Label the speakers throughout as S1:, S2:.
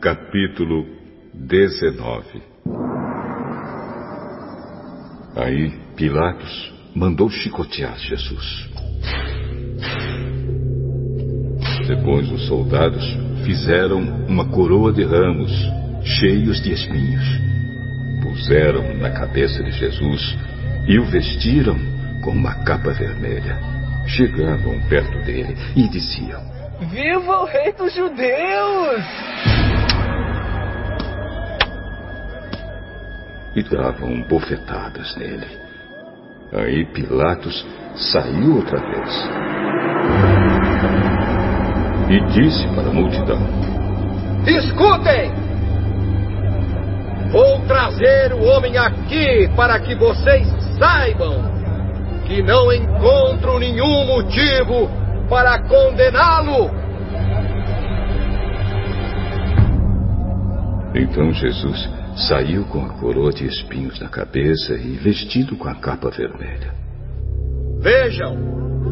S1: Capítulo 19 Aí Pilatos mandou chicotear Jesus. Depois os soldados fizeram uma coroa de ramos cheios de espinhos. Puseram na cabeça de Jesus e o vestiram com uma capa vermelha. Chegavam perto dele e diziam:
S2: Viva o Rei dos Judeus!
S1: E davam bofetadas nele. Aí Pilatos saiu outra vez e disse para a multidão:
S3: Escutem! Vou trazer o homem aqui para que vocês saibam que não encontro nenhum motivo para condená-lo.
S1: Então Jesus saiu com a coroa de espinhos na cabeça e vestido com a capa vermelha.
S3: Vejam,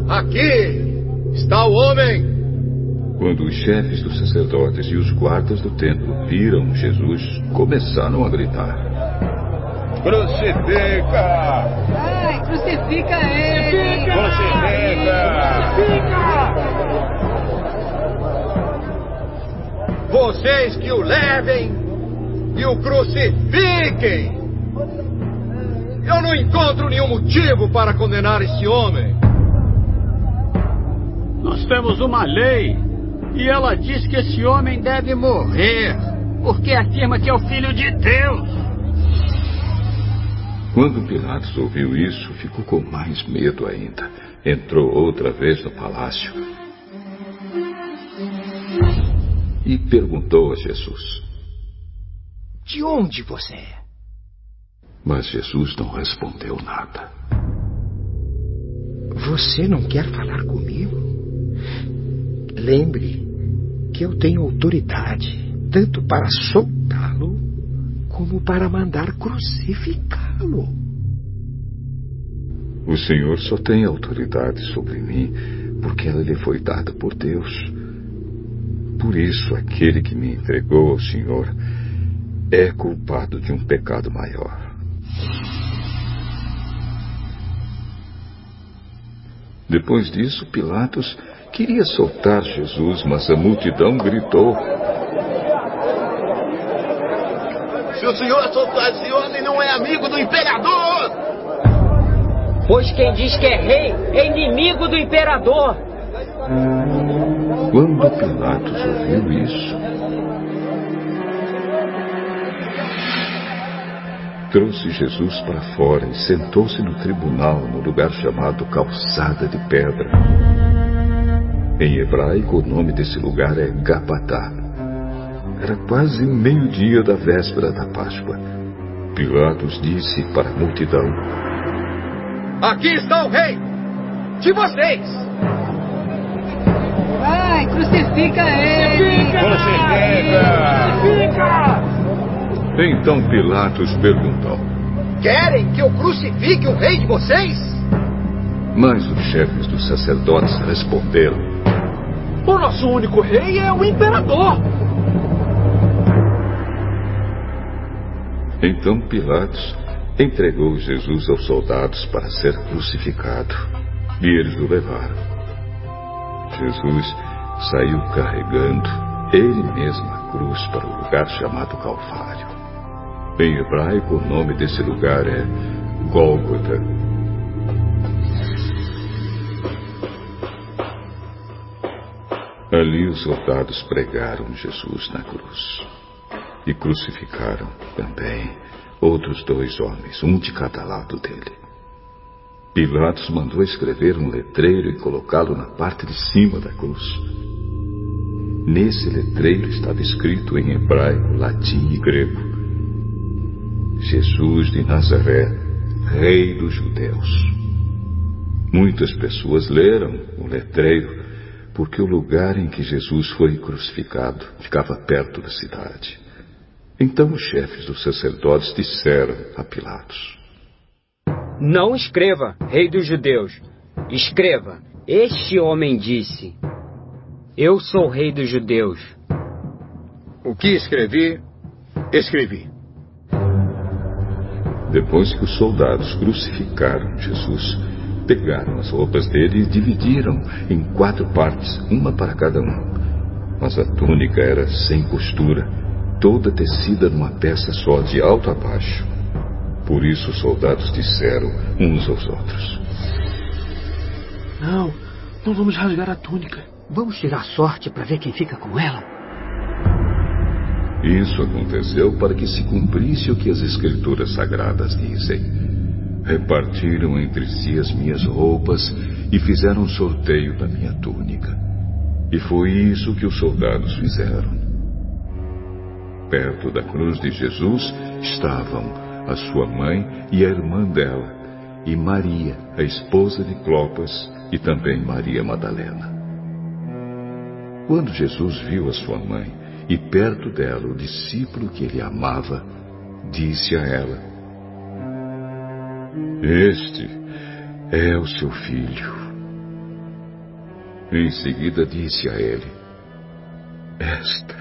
S3: aqui está o homem.
S1: Quando os chefes dos sacerdotes e os guardas do templo viram Jesus, começaram a gritar:
S3: Crucifica!
S2: Ai, crucifica ele!
S3: Crucifica! Vocês que o levem e o crucifiquem! Eu não encontro nenhum motivo para condenar esse homem.
S4: Nós temos uma lei e ela diz que esse homem deve morrer porque afirma que é o filho de Deus.
S1: Quando Pilatos ouviu isso, ficou com mais medo ainda. Entrou outra vez no palácio e perguntou a Jesus:
S5: De onde você é?
S1: Mas Jesus não respondeu nada.
S5: Você não quer falar comigo? Lembre que eu tenho autoridade tanto para soltá-lo como para mandar crucificá-lo.
S1: O Senhor só tem autoridade sobre mim porque ela lhe foi dada por Deus. Por isso, aquele que me entregou ao Senhor é culpado de um pecado maior. Depois disso, Pilatos queria soltar Jesus, mas a multidão gritou:
S3: Se o senhor soltar esse homem, não é amigo do imperador!
S2: Pois quem diz que é rei é inimigo do imperador.
S1: Quando Pilatos ouviu isso, trouxe Jesus para fora e sentou-se no tribunal, no lugar chamado Calçada de Pedra. Em hebraico, o nome desse lugar é Gabatá. Era quase meio-dia da véspera da Páscoa. Pilatos disse para a multidão:
S3: Aqui está o rei de vocês!
S2: Ai, crucifica ele!
S3: Crucifica!
S1: Então Pilatos perguntou:
S3: Querem que eu crucifique o rei de vocês?
S1: Mas os chefes dos sacerdotes responderam:
S3: O nosso único rei é o imperador!
S1: Então Pilatos entregou Jesus aos soldados para ser crucificado. E eles o levaram. Jesus saiu carregando ele mesmo a cruz para o lugar chamado Calvário. Em hebraico, o nome desse lugar é Gólgota. Ali os soldados pregaram Jesus na cruz e crucificaram também outros dois homens, um de cada lado dele. Pilatos mandou escrever um letreiro e colocá-lo na parte de cima da cruz. Nesse letreiro estava escrito em hebraico, latim e grego: Jesus de Nazaré, Rei dos Judeus. Muitas pessoas leram o letreiro porque o lugar em que Jesus foi crucificado ficava perto da cidade. Então os chefes dos sacerdotes disseram a Pilatos:
S6: Não escreva, Rei dos Judeus. Escreva: Este homem disse: Eu sou Rei dos Judeus.
S3: O que escrevi, escrevi.
S1: Depois que os soldados crucificaram Jesus, pegaram as roupas dele e dividiram em quatro partes, uma para cada um. Mas a túnica era sem costura, toda tecida numa peça só, de alto a baixo. Por isso os soldados disseram uns aos outros:
S5: Não, não vamos rasgar a túnica.
S2: Vamos tirar sorte para ver quem fica com ela.
S1: Isso aconteceu para que se cumprisse o que as Escrituras Sagradas dizem. Repartiram entre si as minhas roupas e fizeram um sorteio da minha túnica. E foi isso que os soldados fizeram. Perto da cruz de Jesus estavam a sua mãe e a irmã dela, e Maria, a esposa de Clopas, e também Maria Madalena. Quando Jesus viu a sua mãe e perto dela o discípulo que ele amava, disse a ela: Este é o seu filho. Em seguida disse a ele: Esta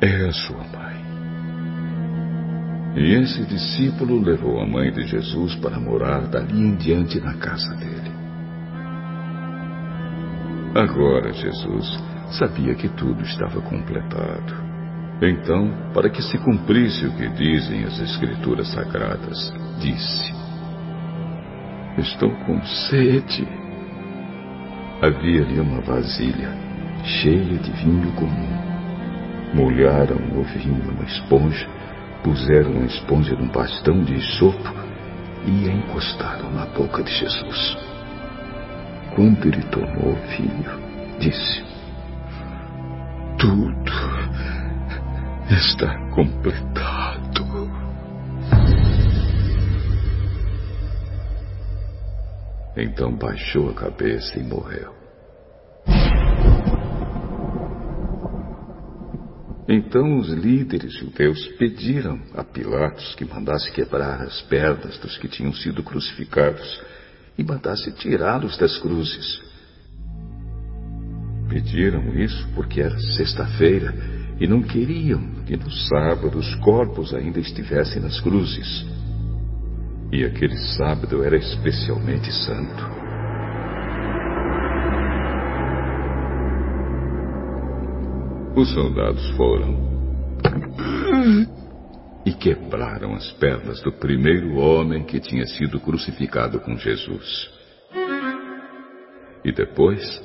S1: é a sua mãe. E esse discípulo levou a mãe de Jesus para morar dali em diante na casa dele. Agora Jesus sabia que tudo estava completado. Então, para que se cumprisse o que dizem as Escrituras Sagradas, disse: Estou com sede. Havia ali uma vasilha cheia de vinho comum. Molharam o vinho numa esponja, puseram a esponja num bastão de sopo e a encostaram na boca de Jesus. Quando ele tomou o vinho, disse: tudo está completado. Então baixou a cabeça e morreu. Então os líderes judeus pediram a Pilatos que mandasse quebrar as pernas dos que tinham sido crucificados e mandasse tirá-los das cruzes. Pediram isso porque era sexta-feira e não queriam que no sábado os corpos ainda estivessem nas cruzes. E aquele sábado era especialmente santo. Os soldados foram e quebraram as pernas do primeiro homem que tinha sido crucificado com Jesus. E depois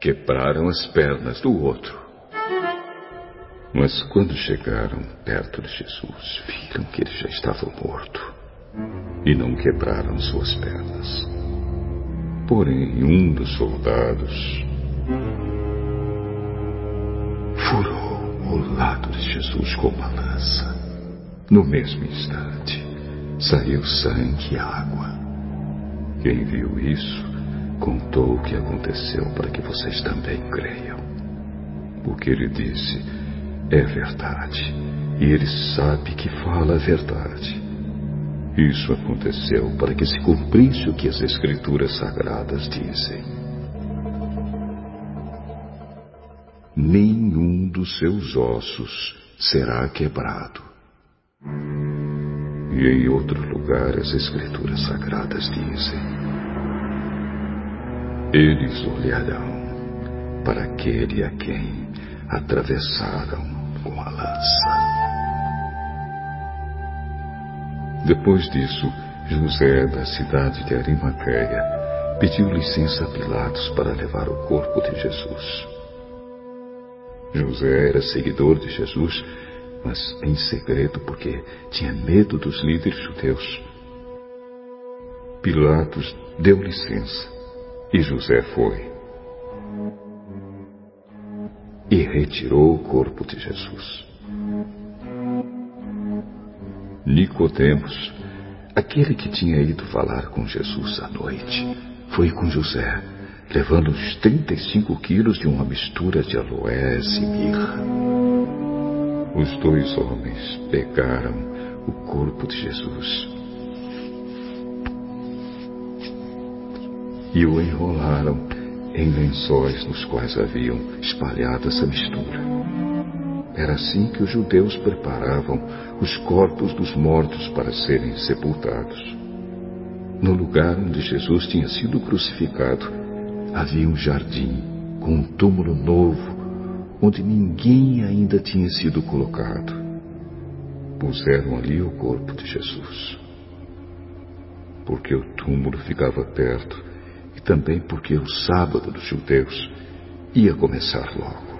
S1: Quebraram as pernas do outro. Mas quando chegaram perto de Jesus, viram que ele já estava morto e não quebraram suas pernas. Porém, um dos soldados furou o lado de Jesus com uma lança. No mesmo instante, saiu sangue e água. Quem viu isso contou o que aconteceu para que vocês também creiam. O que ele disse é verdade. E ele sabe que fala a verdade. Isso aconteceu para que se cumprisse o que as Escrituras Sagradas dizem. Nenhum dos seus ossos será quebrado. E em outro lugar as Escrituras Sagradas dizem: eles olharão para aquele a quem atravessaram com a lança. Depois disso, José, da cidade de Arimateia, pediu licença a Pilatos para levar o corpo de Jesus. José era seguidor de Jesus, mas em segredo porque tinha medo dos líderes judeus. Pilatos deu licença e José foi. E retirou o corpo de Jesus. Nicodemos, aquele que tinha ido falar com Jesus à noite, foi com José, levando os 35 quilos de uma mistura de aloés e mirra. Os dois homens pegaram o corpo de Jesus e o enrolaram em lençóis nos quais haviam espalhado essa mistura. Era assim que os judeus preparavam os corpos dos mortos para serem sepultados. No lugar onde Jesus tinha sido crucificado, havia um jardim com um túmulo novo, onde ninguém ainda tinha sido colocado. Puseram ali o corpo de Jesus. Porque o túmulo ficava perto e também porque o sábado dos judeus ia começar logo.